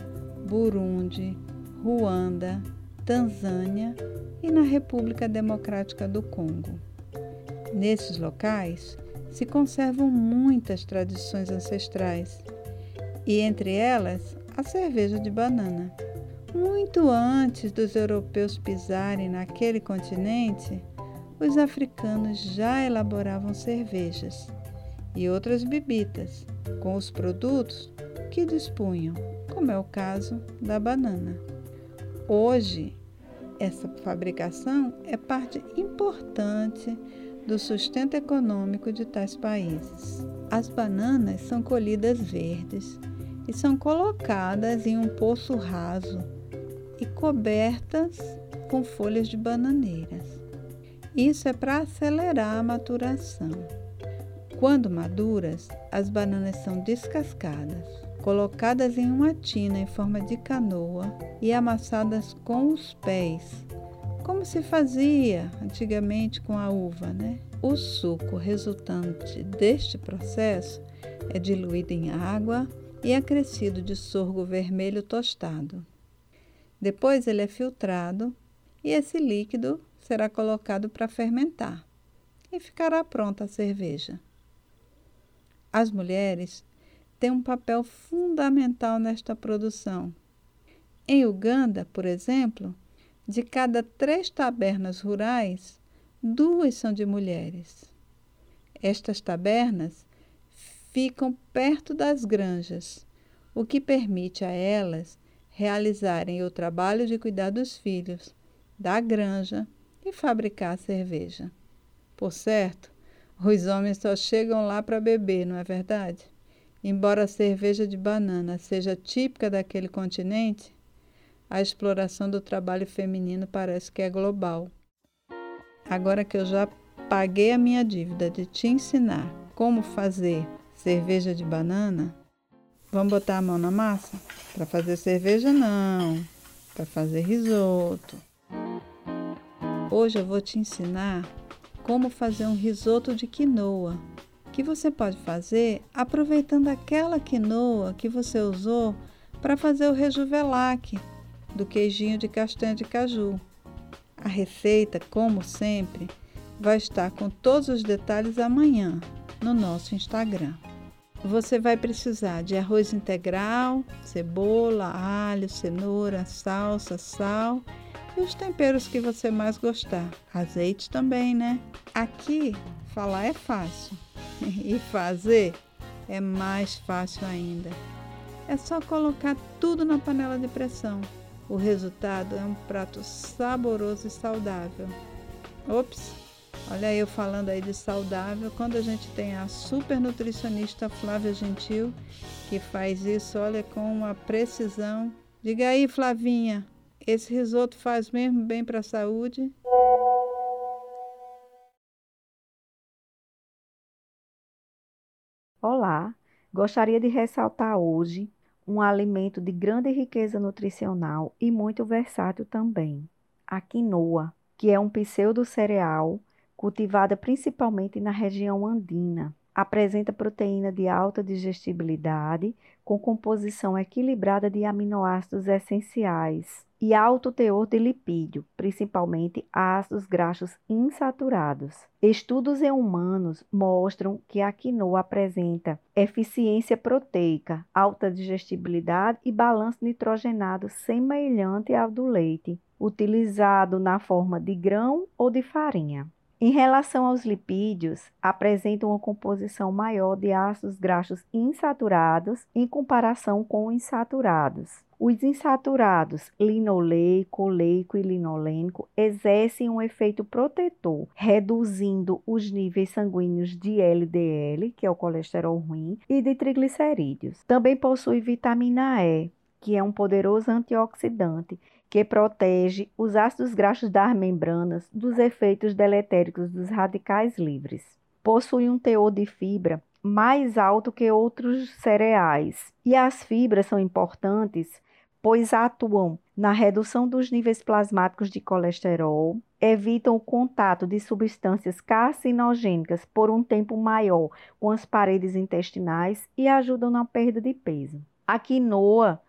Burundi, Ruanda, Tanzânia e na República Democrática do Congo. Nesses locais se conservam muitas tradições ancestrais e, entre elas, a cerveja de banana. Muito antes dos europeus pisarem naquele continente, os africanos já elaboravam cervejas e outras bebidas com os produtos que dispunham, como é o caso da banana. Hoje, essa fabricação é parte importante do sustento econômico de tais países. As bananas são colhidas verdes e são colocadas em um poço raso e cobertas com folhas de bananeiras. Isso é para acelerar a maturação. Quando maduras, as bananas são descascadas, colocadas em uma tina em forma de canoa e amassadas com os pés, como se fazia antigamente com a uva, né? O suco resultante deste processo é diluído em água e acrescido de sorgo vermelho tostado. Depois ele é filtrado e esse líquido será colocado para fermentar e ficará pronta a cerveja. As mulheres têm um papel fundamental nesta produção. Em Uganda, por exemplo, de cada três tabernas rurais, duas são de mulheres. Estas tabernas ficam perto das granjas, o que permite a elas realizarem o trabalho de cuidar dos filhos, da granja e fabricar a cerveja. Por certo, os homens só chegam lá para beber, não é verdade? Embora a cerveja de banana seja típica daquele continente, a exploração do trabalho feminino parece que é global. Agora que eu já paguei a minha dívida de te ensinar como fazer cerveja de banana, vamos botar a mão na massa? Para fazer cerveja, não. Para fazer risoto. Hoje eu vou te ensinar como fazer um risoto de quinoa, que você pode fazer aproveitando aquela quinoa que você usou para fazer o rejuvelac do queijinho de castanha de caju. A receita, como sempre, vai estar com todos os detalhes amanhã no nosso Instagram. Você vai precisar de arroz integral, cebola, alho, cenoura, salsa, sal e os temperos que você mais gostar. Azeite também, né? Aqui, falar é fácil e fazer é mais fácil ainda. É só colocar tudo na panela de pressão. O resultado é um prato saboroso e saudável. Ops! Olha eu falando aí de saudável, quando a gente tem a super nutricionista Flávia Gentil, que faz isso, olha, com uma precisão. Diga aí, Flavinha, esse risoto faz mesmo bem para a saúde?
Olá, gostaria de ressaltar hoje um alimento de grande riqueza nutricional e muito versátil também, a quinoa, que é um pseudo-cereal cultivada principalmente na região andina. Apresenta proteína de alta digestibilidade, com composição equilibrada de aminoácidos essenciais e alto teor de lipídio, principalmente ácidos graxos insaturados. Estudos em humanos mostram que a quinoa apresenta eficiência proteica, alta digestibilidade e balanço nitrogenado semelhante ao do leite, utilizado na forma de grão ou de farinha. Em relação aos lipídios, apresentam uma composição maior de ácidos graxos insaturados em comparação com insaturados. Os insaturados linoleico, oleico e linolênico exercem um efeito protetor, reduzindo os níveis sanguíneos de LDL, que é o colesterol ruim, e de triglicerídeos. Também possui vitamina E, que é um poderoso antioxidante que protege os ácidos graxos das membranas dos efeitos deletéricos dos radicais livres. Possui um teor de fibra mais alto que outros cereais. E as fibras são importantes pois atuam na redução dos níveis plasmáticos de colesterol, evitam o contato de substâncias carcinogênicas por um tempo maior com as paredes intestinais e ajudam na perda de peso. A quinoa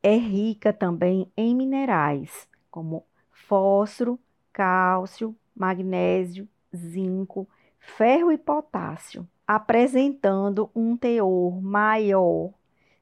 é rica também em minerais, como fósforo, cálcio, magnésio, zinco, ferro e potássio, apresentando um teor maior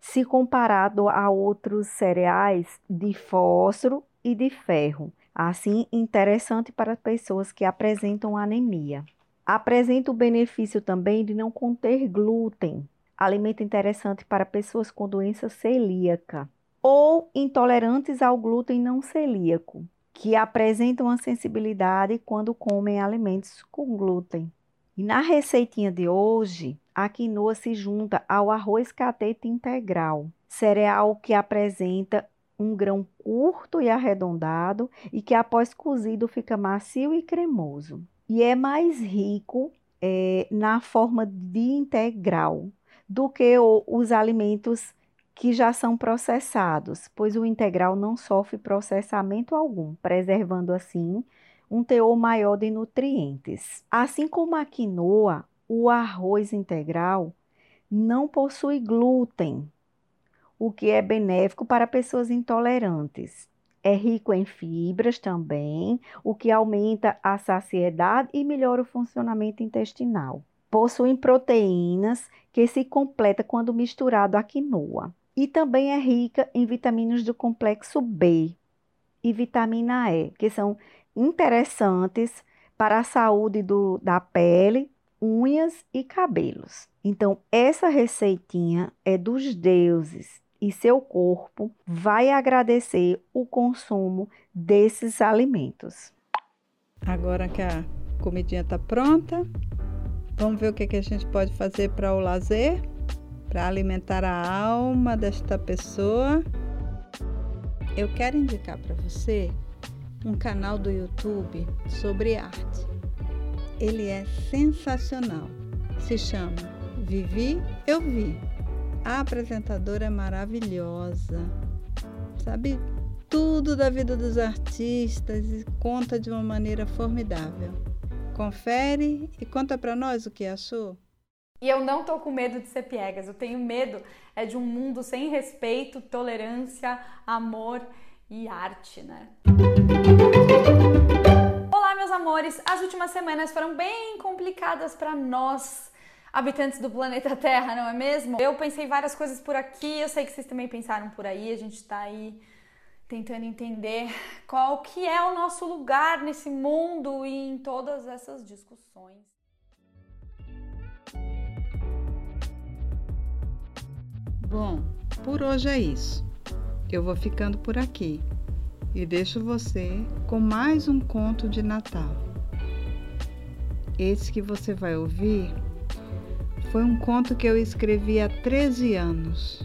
se comparado a outros cereais de fósforo e de ferro. Assim, interessante para pessoas que apresentam anemia. Apresenta o benefício também de não conter glúten, alimento interessante para pessoas com doença celíaca ou intolerantes ao glúten não celíaco, que apresentam a sensibilidade quando comem alimentos com glúten. E na receitinha de hoje, a quinoa se junta ao arroz catete integral, cereal que apresenta um grão curto e arredondado e que após cozido fica macio e cremoso. E é mais rico é, na forma de integral do que o, os alimentos que já são processados, pois o integral não sofre processamento algum, preservando assim um teor maior de nutrientes. Assim como a quinoa, o arroz integral não possui glúten, o que é benéfico para pessoas intolerantes. É rico em fibras também, o que aumenta a saciedade e melhora o funcionamento intestinal. Possui proteínas que se completa quando misturado à quinoa. E também é rica em vitaminas do complexo B e vitamina E, que são interessantes para a saúde do, da pele, unhas e cabelos. Então, essa receitinha é dos deuses e seu corpo vai agradecer o consumo desses alimentos.
Agora que a comidinha está pronta, vamos ver o que, que a gente pode fazer para o lazer, para alimentar a alma desta pessoa. Eu quero indicar para você um canal do YouTube sobre arte. Ele é sensacional. Se chama Vivi Eu Vi. A apresentadora é maravilhosa. Sabe tudo da vida dos artistas e conta de uma maneira formidável. Confere e conta para nós o que achou.
E eu não tô com medo de ser piegas, eu tenho medo é de um mundo sem respeito, tolerância, amor e arte, né? Meus amores! As últimas semanas foram bem complicadas para nós, habitantes do planeta Terra, não é mesmo? Eu pensei várias coisas por aqui, eu sei que vocês também pensaram por aí, a gente tá aí tentando entender qual que é o nosso lugar nesse mundo e em todas essas discussões.
Bom, por hoje é isso. Eu vou ficando por aqui e deixo você com mais um conto de Natal. Esse que você vai ouvir foi um conto que eu escrevi há 13 anos.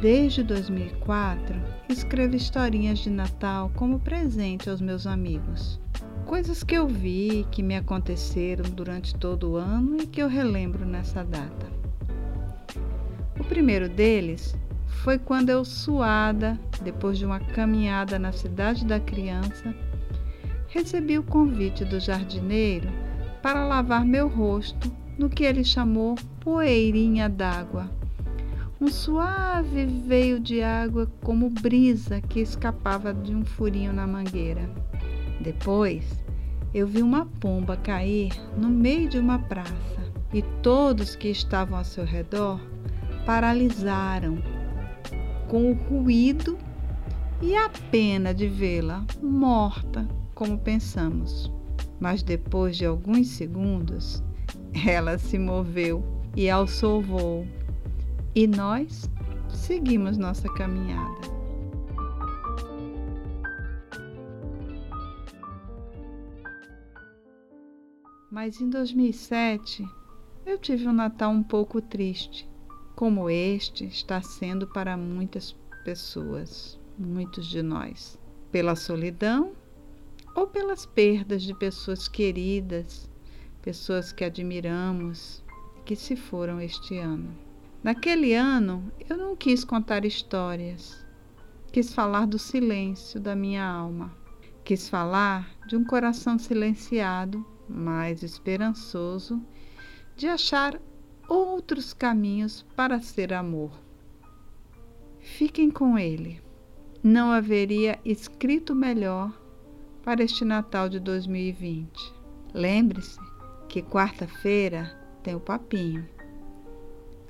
Desde 2004, escrevo historinhas de Natal como presente aos meus amigos. Coisas que eu vi, que me aconteceram durante todo o ano e que eu relembro nessa data. O primeiro deles foi quando eu, suada, depois de uma caminhada na cidade da criança, recebi o convite do jardineiro para lavar meu rosto no que ele chamou poeirinha d'água. Um suave veio de água como brisa que escapava de um furinho na mangueira. Depois, eu vi uma pomba cair no meio de uma praça e todos que estavam ao seu redor paralisaram com o ruído e a pena de vê-la morta, como pensamos. Mas depois de alguns segundos, ela se moveu e alçou voo. E nós seguimos nossa caminhada. Mas em 2007 eu tive um Natal um pouco triste, como este está sendo para muitas pessoas, muitos de nós, pela solidão ou pelas perdas de pessoas queridas, pessoas que admiramos, que se foram este ano. Naquele ano, eu não quis contar histórias, quis falar do silêncio da minha alma, quis falar de um coração silenciado, mas esperançoso, de achar outros caminhos para ser amor. Fiquem com ele. Não haveria escrito melhor para este Natal de 2020. Lembre-se que quarta-feira tem o papinho.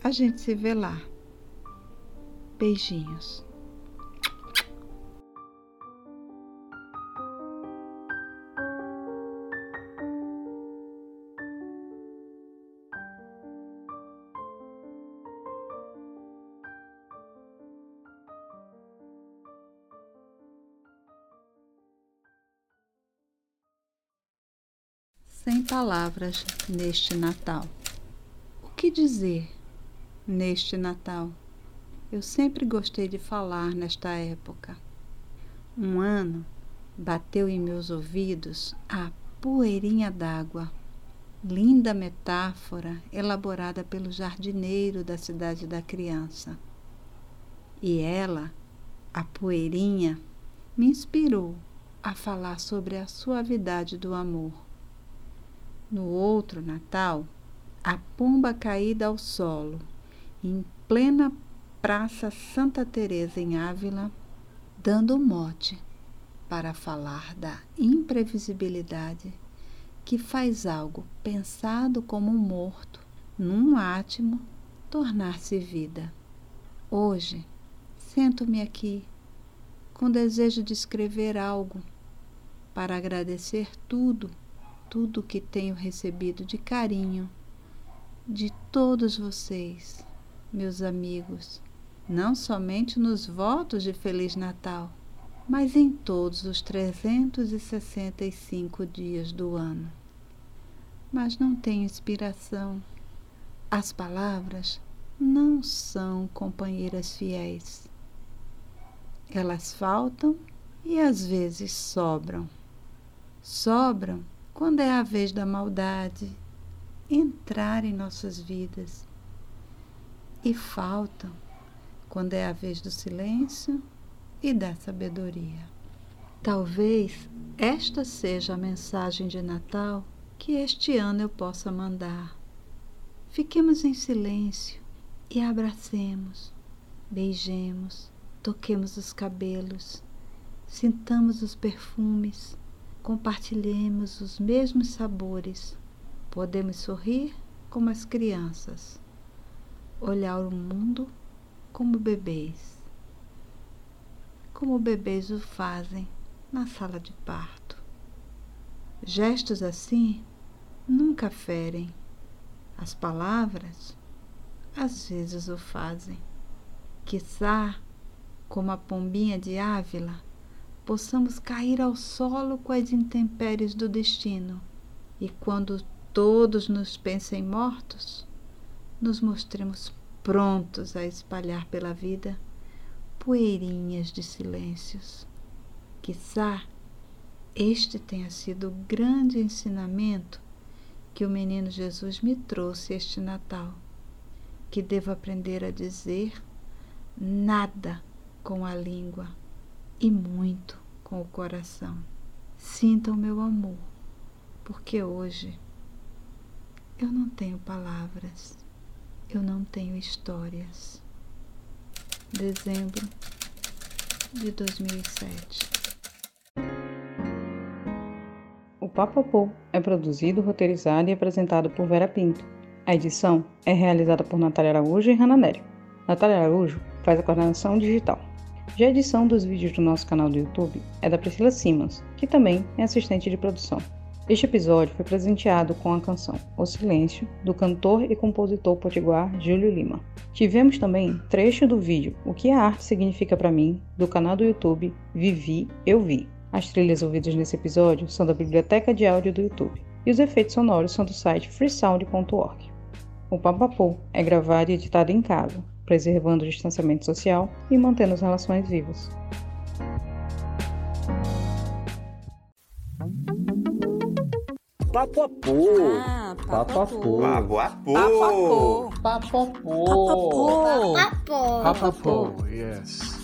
A gente se vê lá. Beijinhos. Sem palavras neste Natal. O que dizer neste Natal? Eu sempre gostei de falar nesta época. Um ano bateu em meus ouvidos a poeirinha d'água, linda metáfora elaborada pelo jardineiro da cidade da criança. E ela, a poeirinha, me inspirou a falar sobre a suavidade do amor no outro Natal, a pomba caída ao solo, em plena Praça Santa Teresa em Ávila, dando mote para falar da imprevisibilidade que faz algo pensado como morto, num átimo, tornar-se vida. Hoje, sento-me aqui com desejo de escrever algo para agradecer tudo tudo que tenho recebido de carinho de todos vocês, meus amigos, não somente nos votos de Feliz Natal, mas em todos os 365 dias do ano. Mas não tenho inspiração. As palavras não são companheiras fiéis. Elas faltam e às vezes sobram. Sobram quando é a vez da maldade entrar em nossas vidas. E faltam quando é a vez do silêncio e da sabedoria. Talvez esta seja a mensagem de Natal que este ano eu possa mandar. Fiquemos em silêncio e abracemos, beijemos, toquemos os cabelos, sintamos os perfumes compartilhemos os mesmos sabores. Podemos sorrir como as crianças, olhar o mundo como bebês, como bebês o fazem na sala de parto. Gestos assim nunca ferem, as palavras às vezes o fazem. Quiçá, como a pombinha de Ávila, possamos cair ao solo com as intempéries do destino e quando todos nos pensem mortos, nos mostremos prontos a espalhar pela vida poeirinhas de silêncios. Quizá este tenha sido o grande ensinamento que o menino Jesus me trouxe este Natal, que devo aprender a dizer nada com a língua e muito com o coração. Sinta o meu amor, porque hoje eu não tenho palavras, eu não tenho histórias. Dezembro de 2007.
O Papapô é produzido, roteirizado e apresentado por Vera Pinto. A edição é realizada por Natália Araújo e Hanna Nery. Natália Araújo faz a coordenação digital. Já a edição dos vídeos do nosso canal do YouTube é da Priscila Simons, que também é assistente de produção. Este episódio foi presenteado com a canção O Silêncio, do cantor e compositor potiguar Júlio Lima. Tivemos também trecho do vídeo O que a arte significa para mim, do canal do YouTube Vivi Eu Vi. As trilhas ouvidas nesse episódio são da biblioteca de áudio do YouTube e os efeitos sonoros são do site freesound.org. O Papapô é gravado e editado em casa, preservando o distanciamento social e mantendo as relações vivas.
Papo a pô.
Ah,
Papo a pô.
Papo a pô.
Papo a pô.
Papo a pô.
Papo.
Papapo, yes.